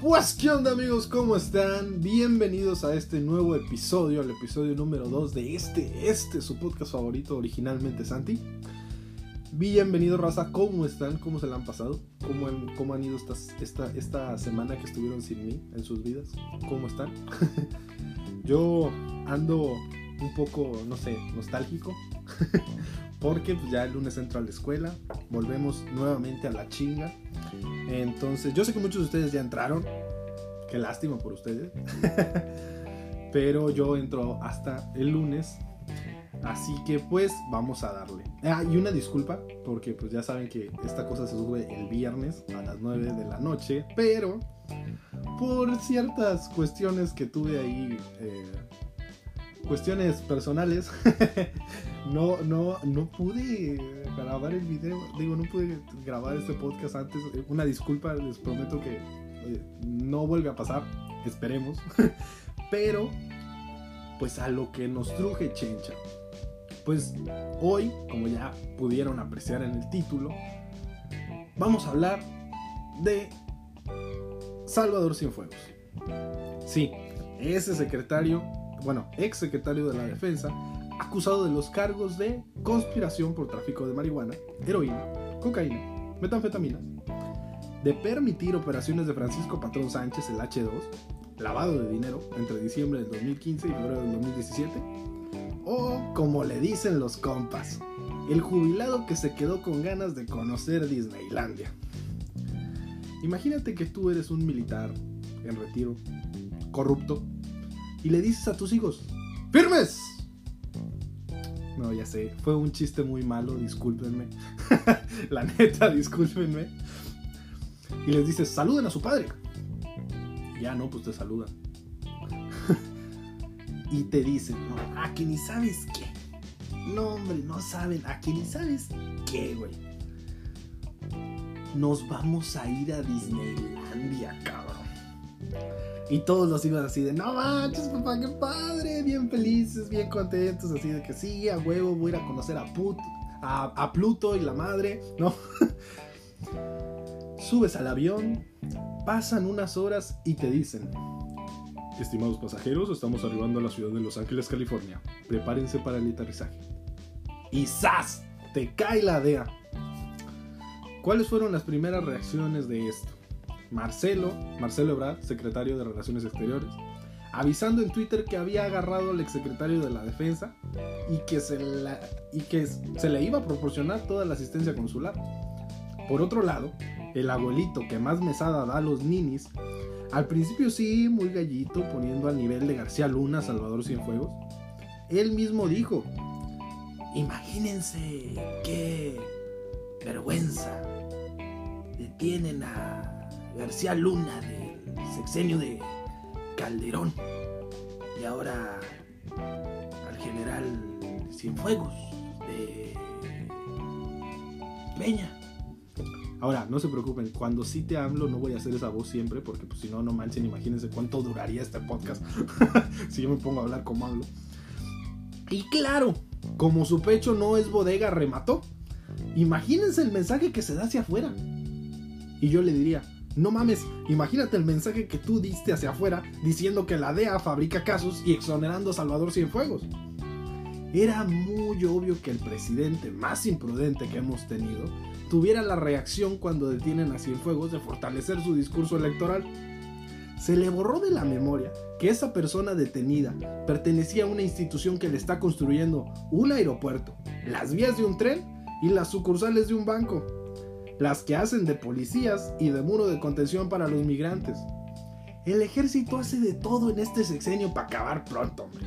Pues qué onda amigos, ¿cómo están? Bienvenidos a este nuevo episodio, el episodio número 2 de este, este, su podcast favorito originalmente Santi. Bienvenido raza, ¿cómo están? ¿Cómo se la han pasado? ¿Cómo han, cómo han ido esta, esta semana que estuvieron sin mí en sus vidas? ¿Cómo están? Yo ando un poco, no sé, nostálgico. Porque pues, ya el lunes entro a la escuela, volvemos nuevamente a la chinga. Entonces, yo sé que muchos de ustedes ya entraron. Qué lástima por ustedes. Pero yo entro hasta el lunes. Así que pues vamos a darle. Ah, y una disculpa, porque pues ya saben que esta cosa se sube el viernes a las 9 de la noche. Pero por ciertas cuestiones que tuve ahí, eh, cuestiones personales, no, no, no pude grabar el video. Digo, no pude grabar este podcast antes. Una disculpa, les prometo que no vuelve a pasar. Esperemos. Pero, pues a lo que nos truje Chencha. Pues hoy, como ya pudieron apreciar en el título, vamos a hablar de Salvador Cienfuegos. Sí, ese secretario, bueno, ex secretario de la defensa, acusado de los cargos de conspiración por tráfico de marihuana, heroína, cocaína, metanfetaminas, de permitir operaciones de Francisco Patrón Sánchez, el H2, lavado de dinero entre diciembre del 2015 y febrero del 2017, o como le dicen los compas, el jubilado que se quedó con ganas de conocer Disneylandia. Imagínate que tú eres un militar en retiro, corrupto, y le dices a tus hijos, ¡firmes! No, ya sé, fue un chiste muy malo, discúlpenme. La neta, discúlpenme. Y les dices, saluden a su padre. Ya no, pues te saludan. y te dicen, no, a que ni sabes qué. No, hombre, no saben, a que ni sabes qué, güey. Nos vamos a ir a Disneylandia, cabrón. Y todos los iban así de, no manches, papá, qué padre, bien felices, bien contentos, así de que sí, a huevo, voy a ir a conocer a, Put, a, Pluto y la madre, ¿no? Subes al avión, pasan unas horas y te dicen, estimados pasajeros, estamos arribando a la ciudad de Los Ángeles, California, prepárense para el aterrizaje. Y ¡zas! Te cae la DEA. ¿Cuáles fueron las primeras reacciones de esto? Marcelo, Marcelo Ebrard, secretario de Relaciones Exteriores, avisando en Twitter que había agarrado al exsecretario de la Defensa y que se, le iba a proporcionar toda la asistencia consular. Por otro lado, el abuelito que más mesada da a los ninis, al principio sí, muy gallito, poniendo al nivel de García Luna Salvador Cienfuegos, él mismo dijo, imagínense qué vergüenza detienen a García Luna del sexenio de Calderón y ahora al general Cienfuegos de Peña. Ahora, no se preocupen, cuando sí te hablo no voy a hacer esa voz siempre porque pues si no, no manchen, imagínense cuánto duraría este podcast si yo me pongo a hablar como hablo. Y claro, como su pecho no es bodega, remató. Imagínense el mensaje que se da hacia afuera. Y yo le diría, no mames, imagínate el mensaje que tú diste hacia afuera diciendo que la DEA fabrica casos y exonerando a Salvador Cienfuegos. Era muy obvio que el presidente más imprudente que hemos tenido tuviera la reacción cuando detienen a Cienfuegos de fortalecer su discurso electoral. Se le borró de la memoria que esa persona detenida pertenecía a una institución que le está construyendo un aeropuerto, las vías de un tren y las sucursales de un banco las que hacen de policías y de muro de contención para los migrantes. El ejército hace de todo en este sexenio para acabar pronto, hombre.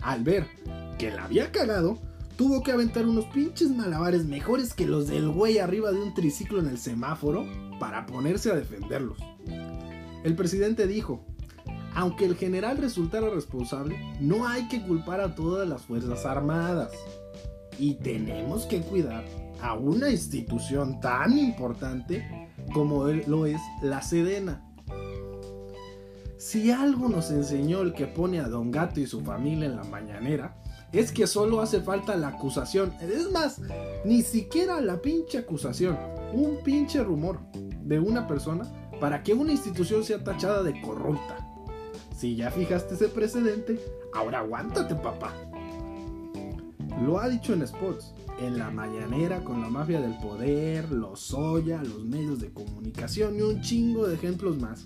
Al ver que la había cagado, tuvo que aventar unos pinches malabares mejores que los del güey arriba de un triciclo en el semáforo para ponerse a defenderlos. El presidente dijo, aunque el general resultara responsable, no hay que culpar a todas las Fuerzas Armadas. Y tenemos que cuidar a una institución tan importante como lo es la Sedena. Si algo nos enseñó el que pone a Don Gato y su familia en la mañanera, es que solo hace falta la acusación. Es más, ni siquiera la pinche acusación. Un pinche rumor de una persona para que una institución sea tachada de corrupta. Si ya fijaste ese precedente, ahora aguántate, papá. Lo ha dicho en spots, en la mañanera con la mafia del poder, los Soya, los medios de comunicación y un chingo de ejemplos más.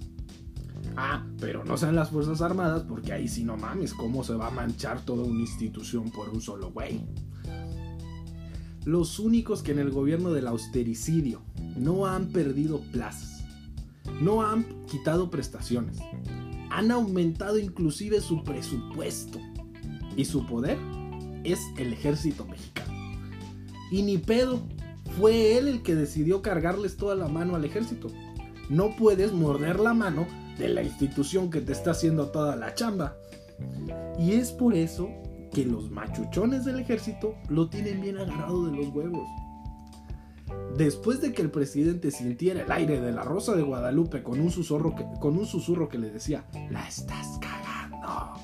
Ah, pero no sean las Fuerzas Armadas porque ahí sí no mames, ¿cómo se va a manchar toda una institución por un solo güey? Los únicos que en el gobierno del austericidio no han perdido plazas, no han quitado prestaciones, han aumentado inclusive su presupuesto y su poder es el ejército mexicano. Y ni pedo, fue él el que decidió cargarles toda la mano al ejército. No puedes morder la mano de la institución que te está haciendo toda la chamba. Y es por eso que los machuchones del ejército lo tienen bien agarrado de los huevos. Después de que el presidente sintiera el aire de la Rosa de Guadalupe con un susurro que, con un susurro que le decía, la estás cagando,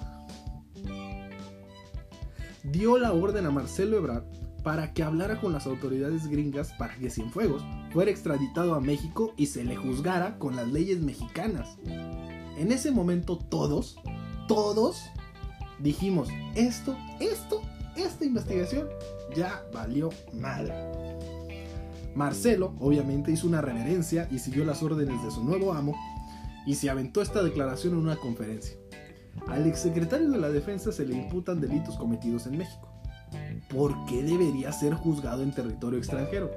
dio la orden a Marcelo Ebrard para que hablara con las autoridades gringas para que Cienfuegos fuera extraditado a México y se le juzgara con las leyes mexicanas. En ese momento todos, todos dijimos, esto, esto, esta investigación ya valió mal. Marcelo obviamente hizo una reverencia y siguió las órdenes de su nuevo amo y se aventó esta declaración en una conferencia. Al exsecretario de la Defensa se le imputan delitos cometidos en México. ¿Por qué debería ser juzgado en territorio extranjero?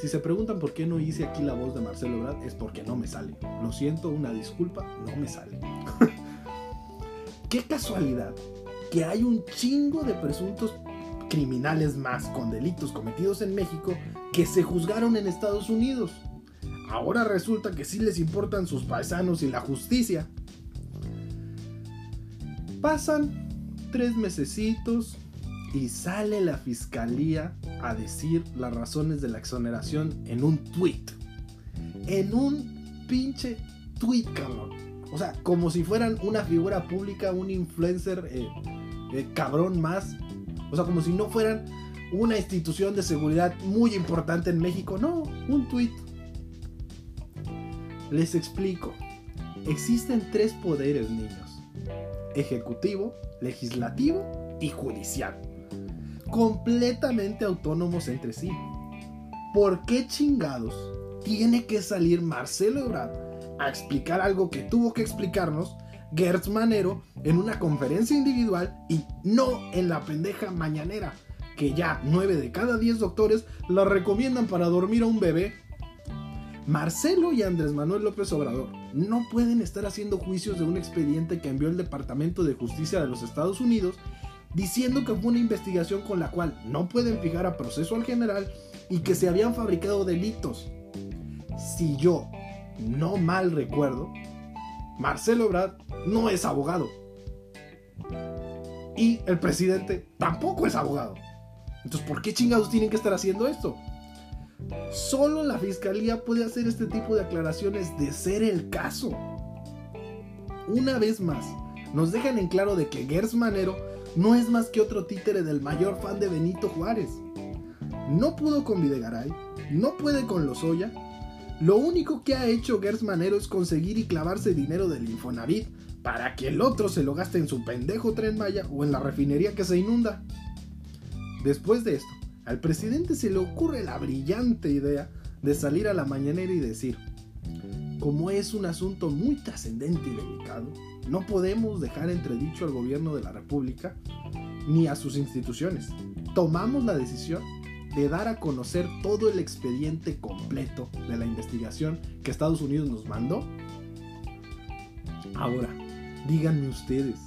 Si se preguntan por qué no hice aquí la voz de Marcelo Ebrard, es porque no me sale. Lo siento, una disculpa, no me sale. qué casualidad que hay un chingo de presuntos criminales más con delitos cometidos en México que se juzgaron en Estados Unidos. Ahora resulta que sí les importan sus paisanos y la justicia. Pasan tres mesecitos, y sale la fiscalía a decir las razones de la exoneración en un tweet. En un pinche tweet, cabrón. O sea, como si fueran una figura pública, un influencer eh, eh, cabrón más. O sea, como si no fueran una institución de seguridad muy importante en México. No, un tweet. Les explico. Existen tres poderes, niños. Ejecutivo, legislativo y judicial completamente autónomos entre sí. ¿Por qué chingados tiene que salir Marcelo Ebrard a explicar algo que tuvo que explicarnos Gertz Manero en una conferencia individual y no en la pendeja mañanera? Que ya 9 de cada 10 doctores la recomiendan para dormir a un bebé. Marcelo y Andrés Manuel López Obrador no pueden estar haciendo juicios de un expediente que envió el Departamento de Justicia de los Estados Unidos diciendo que fue una investigación con la cual no pueden fijar a proceso al general y que se habían fabricado delitos. Si yo no mal recuerdo, Marcelo Ebrard no es abogado. Y el presidente tampoco es abogado. Entonces, ¿por qué chingados tienen que estar haciendo esto? Solo la fiscalía puede hacer este tipo de aclaraciones de ser el caso. Una vez más, nos dejan en claro de que Gers Manero no es más que otro títere del mayor fan de Benito Juárez. No pudo con Videgaray, no puede con Lozoya. Lo único que ha hecho Gers Manero es conseguir y clavarse dinero del Infonavit para que el otro se lo gaste en su pendejo tren Maya o en la refinería que se inunda. Después de esto, al presidente se le ocurre la brillante idea de salir a la mañanera y decir, como es un asunto muy trascendente y delicado, no podemos dejar entredicho al gobierno de la República ni a sus instituciones. Tomamos la decisión de dar a conocer todo el expediente completo de la investigación que Estados Unidos nos mandó. Ahora, díganme ustedes,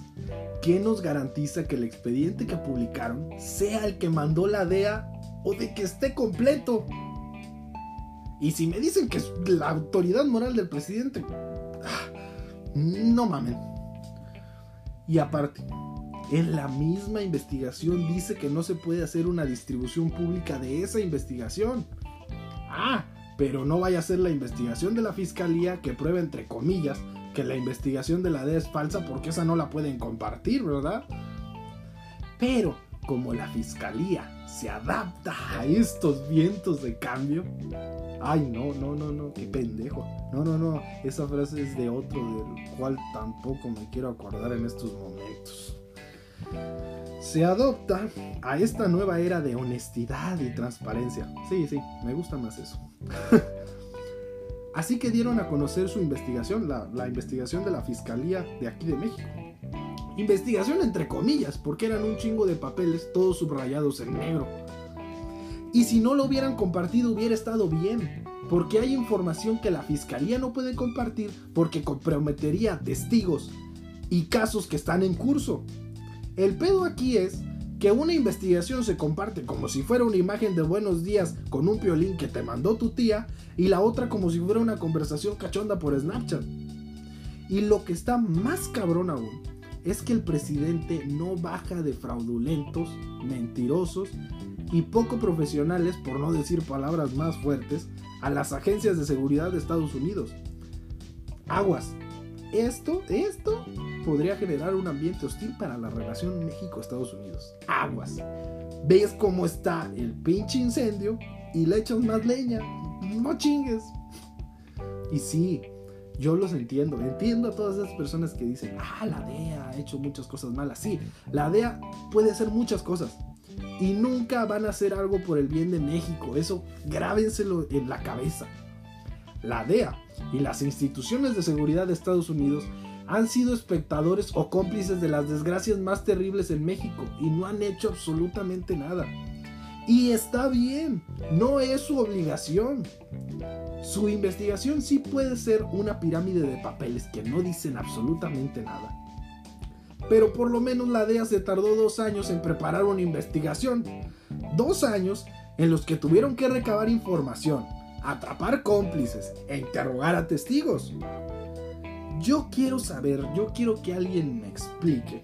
¿qué nos garantiza que el expediente que publicaron sea el que mandó la DEA o de que esté completo? Y si me dicen que es la autoridad moral del presidente, ah, no mamen. Y aparte, en la misma investigación dice que no se puede hacer una distribución pública de esa investigación. Ah, pero no vaya a ser la investigación de la fiscalía que prueba entre comillas que la investigación de la DEA es falsa porque esa no la pueden compartir, ¿verdad? Pero como la fiscalía se adapta a estos vientos de cambio, Ay, no, no, no, no, qué pendejo. No, no, no, esa frase es de otro del cual tampoco me quiero acordar en estos momentos. Se adopta a esta nueva era de honestidad y transparencia. Sí, sí, me gusta más eso. Así que dieron a conocer su investigación, la, la, investigación de la Fiscalía de aquí de México. Investigación entre comillas, porque eran un chingo de papeles todos subrayados en negro. Y si no lo hubieran compartido hubiera estado bien, porque hay información que la Fiscalía no puede compartir porque comprometería testigos y casos que están en curso. El pedo aquí es que una investigación se comparte como si fuera una imagen de buenos días con un piolín que te mandó tu tía y la otra como si fuera una conversación cachonda por Snapchat. Y lo que está más cabrón aún es que el presidente no baja de fraudulentos, mentirosos y poco profesionales, por no decir palabras más fuertes, a las agencias de seguridad de Estados Unidos. Aguas. Esto, esto podría generar un ambiente hostil para la relación México-Estados Unidos. Aguas. Ves cómo está el pinche incendio y le echas más leña. No chingues. Y sí, yo los entiendo. Entiendo a todas esas personas que dicen, ah, la DEA ha hecho muchas cosas malas. Sí, la DEA puede hacer muchas cosas. Y nunca van a hacer algo por el bien de México. Eso grábenselo en la cabeza. La DEA y las instituciones de seguridad de Estados Unidos han sido espectadores o cómplices de las desgracias más terribles en México y no han hecho absolutamente nada. Y está bien, no es su obligación. Su investigación sí puede ser una pirámide de papeles que no dicen absolutamente nada. Pero por lo menos la DEA se tardó dos años en preparar una investigación. Dos años en los que tuvieron que recabar información, atrapar cómplices e interrogar a testigos. Yo quiero saber, yo quiero que alguien me explique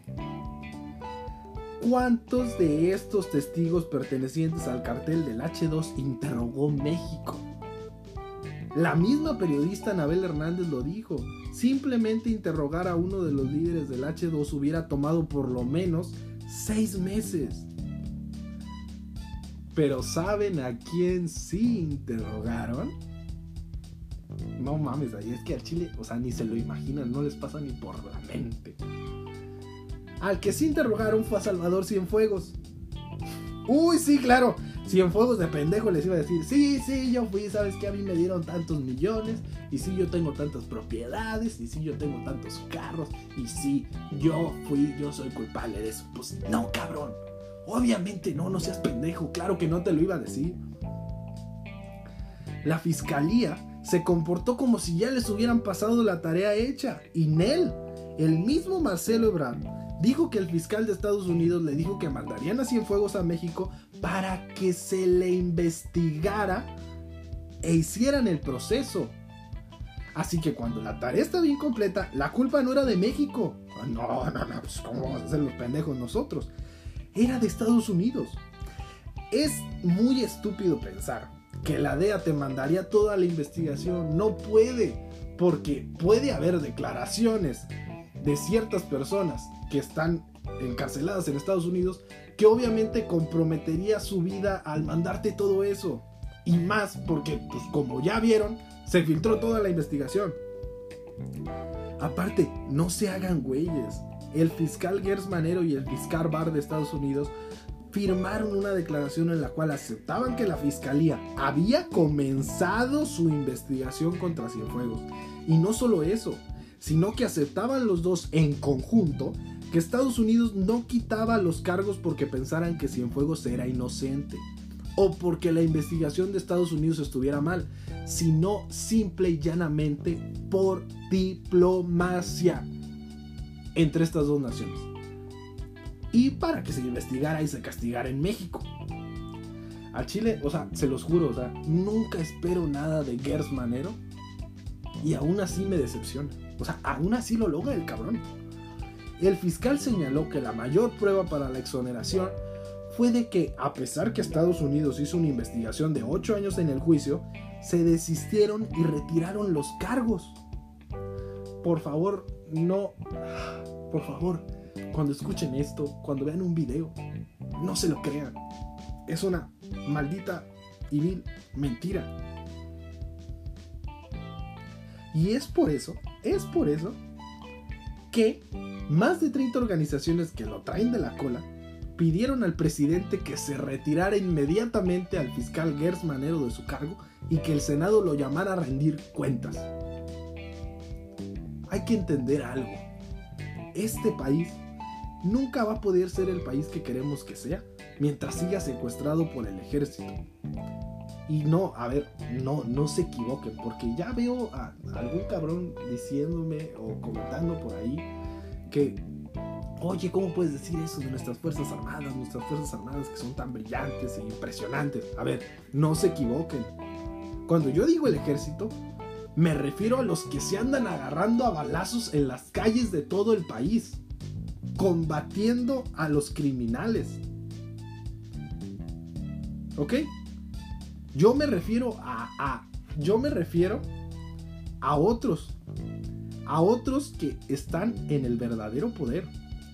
¿Cuántos de estos testigos pertenecientes al cartel del H2 interrogó México? La misma periodista Anabel Hernández lo dijo. Simplemente interrogar a uno de los líderes del H2 hubiera tomado por lo menos seis meses. Pero ¿saben a quién sí interrogaron? No mames, ahí es que al Chile, o sea, ni se lo imaginan, no les pasa ni por la mente. Al que sí interrogaron fue a Salvador Cienfuegos. Uy, sí, claro. Cienfuegos de pendejo les iba a decir, sí, sí, yo fui, sabes que a mí me dieron tantos millones, y sí, yo tengo tantas propiedades, y sí, yo tengo tantos carros, y sí, yo fui, yo soy culpable de eso. Pues no, cabrón. Obviamente no, no seas pendejo, claro que no te lo iba a decir. La fiscalía se comportó como si ya les hubieran pasado la tarea hecha, y Nel, el mismo Marcelo Ebrard, dijo que el fiscal de Estados Unidos le dijo que mandarían a Cienfuegos a México para que se le investigara e hicieran el proceso. Así que cuando la tarea estaba incompleta, la culpa no era de México. Ah, no, no, no, pues ¿cómo vamos a hacer los pendejos nosotros? Era de Estados Unidos. Es muy estúpido pensar que la DEA te mandaría toda la investigación. No puede, porque puede haber declaraciones de ciertas personas que están encarceladas en Estados Unidos, que obviamente comprometería su vida al mandarte todo eso. Y más porque, pues como ya vieron, se filtró toda la investigación. Aparte, no se hagan güeyes. El fiscal Gers Manero y el fiscal Barr de Estados Unidos firmaron una declaración en la cual aceptaban que la fiscalía había comenzado su investigación contra Cienfuegos. Y no solo eso, sino que aceptaban los dos en conjunto que Estados Unidos no quitaba los cargos porque pensaran que Cienfuegos era inocente o porque la investigación de Estados Unidos estuviera mal, sino simple y llanamente por diplomacia entre estas dos naciones. Y para que se investigara y se castigara en México. A Chile, o sea, se los juro, o sea, nunca espero nada de Gers Manero y aún así me decepciona. O sea, aún así lo logra el cabrón. El fiscal señaló que la mayor prueba para la exoneración fue de que, a pesar que Estados Unidos hizo una investigación de 8 años en el juicio, se desistieron y retiraron los cargos. Por favor, no. Por favor, cuando escuchen esto, cuando vean un video, no se lo crean. Es una maldita y vil mentira. Y es por eso, es por eso que más de 30 organizaciones que lo traen de la cola pidieron al presidente que se retirara inmediatamente al fiscal Gers Manero de su cargo y que el Senado lo llamara a rendir cuentas. Hay que entender algo. Este país nunca va a poder ser el país que queremos que sea mientras siga secuestrado por el ejército. Y no, a ver, no, no se equivoquen, porque ya veo a algún cabrón diciéndome o comentando por ahí que, oye, ¿cómo puedes decir eso de nuestras Fuerzas Armadas? Nuestras Fuerzas Armadas que son tan brillantes e impresionantes. A ver, no se equivoquen. Cuando yo digo el ejército, me refiero a los que se andan agarrando a balazos en las calles de todo el país, combatiendo a los criminales. ¿Ok? Yo me refiero a, a, yo me refiero a otros, a otros que están en el verdadero poder,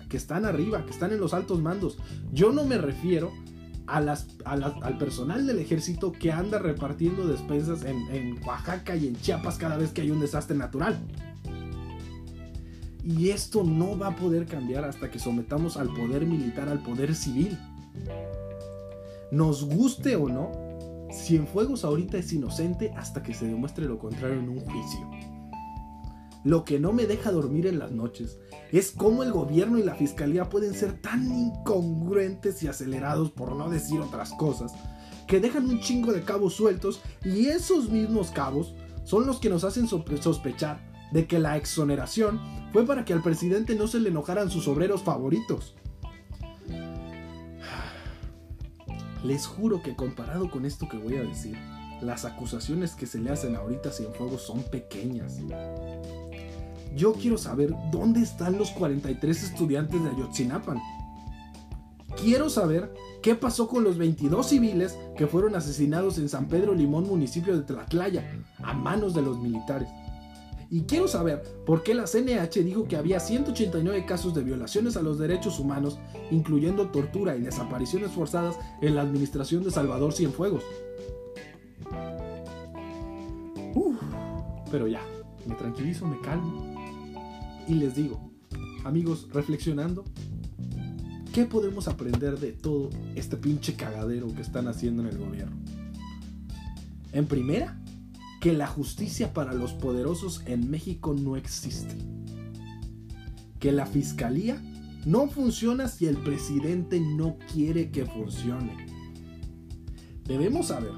que están arriba, que están en los altos mandos. Yo no me refiero a las, al personal del ejército que anda repartiendo despensas en, en Oaxaca y en Chiapas cada vez que hay un desastre natural. Y esto no va a poder cambiar hasta que sometamos al poder militar, al poder civil. Nos guste o no, Cienfuegos ahorita es inocente hasta que se demuestre lo contrario en un juicio. Lo que no me deja dormir en las noches es cómo el gobierno y la fiscalía pueden ser tan incongruentes y acelerados, por no decir otras cosas, que dejan un chingo de cabos sueltos y esos mismos cabos son los que nos hacen sospechar de que la exoneración fue para que al presidente no se le enojaran sus obreros favoritos. Les juro que comparado con esto que voy a decir, las acusaciones que se le hacen ahorita a Cienfuegos son pequeñas. Yo quiero saber dónde están los 43 estudiantes de Ayotzinapan. Quiero saber qué pasó con los 22 civiles que fueron asesinados en San Pedro Limón, municipio de Tlatlaya, a manos de los militares. Y quiero saber por qué la CNH dijo que había 189 casos de violaciones a los derechos humanos, incluyendo tortura y desapariciones forzadas en la administración de Salvador Cienfuegos. Uf, pero ya, me tranquilizo, me calmo y les digo, amigos, reflexionando, ¿qué podemos aprender de todo este pinche cagadero que están haciendo en el gobierno? En primera, que la justicia para los poderosos en México no existe. Que la fiscalía no funciona si el presidente no quiere que funcione. Debemos saber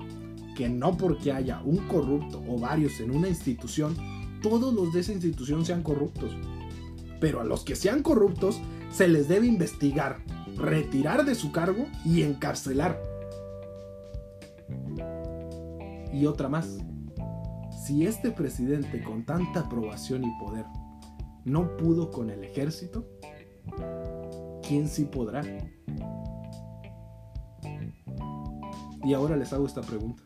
que no porque haya un corrupto o varios en una institución, todos los de esa institución sean corruptos. Pero a los que sean corruptos se les debe investigar, retirar de su cargo y encarcelar. Y otra más si este presidente con tanta aprobación y poder no pudo con el ejército, ¿quién sí podrá? Y ahora les hago esta pregunta.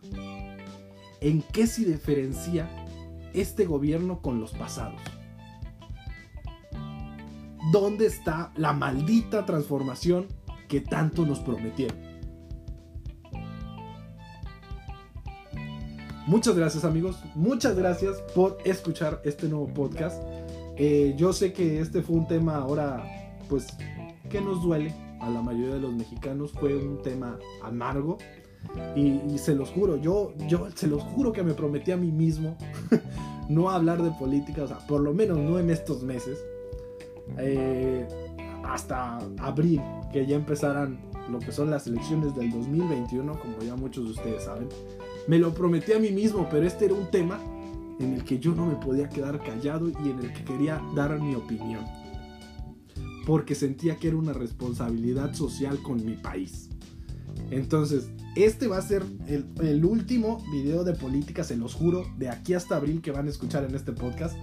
¿En qué se diferencia este gobierno con los pasados? ¿Dónde está la maldita transformación que tanto nos prometieron? Muchas gracias amigos, muchas gracias por escuchar este nuevo podcast. Eh, yo sé que este fue un tema ahora, pues, que nos duele a la mayoría de los mexicanos. Fue un tema amargo. Y, se los juro, yo, yo se los juro que me prometí a mí mismo no hablar de política, o sea, por lo menos no en estos meses. Eh, hasta abril, que ya empezaran lo que son las elecciones del 2021, como ya muchos de ustedes saben. Me lo prometí a mí mismo, pero este era un tema en el que yo no me podía quedar callado y en el que quería dar mi opinión. Porque sentía que era una responsabilidad social con mi país. Entonces, este va a ser el, último video de política, se los juro, de aquí hasta abril que van a escuchar en este podcast.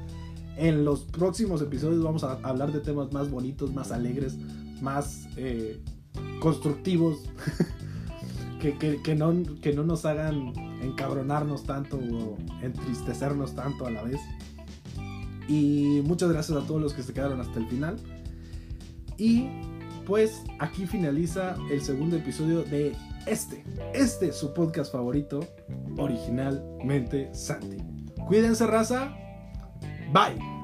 En los próximos episodios vamos a hablar de temas más bonitos, más alegres, más eh, constructivos. que, no, que no nos hagan encabronarnos tanto o entristecernos tanto a la vez. Y muchas gracias a todos los que se quedaron hasta el final. Y pues aquí finaliza el segundo episodio de este, este su podcast favorito, originalmente Santi. Cuídense raza, Bye.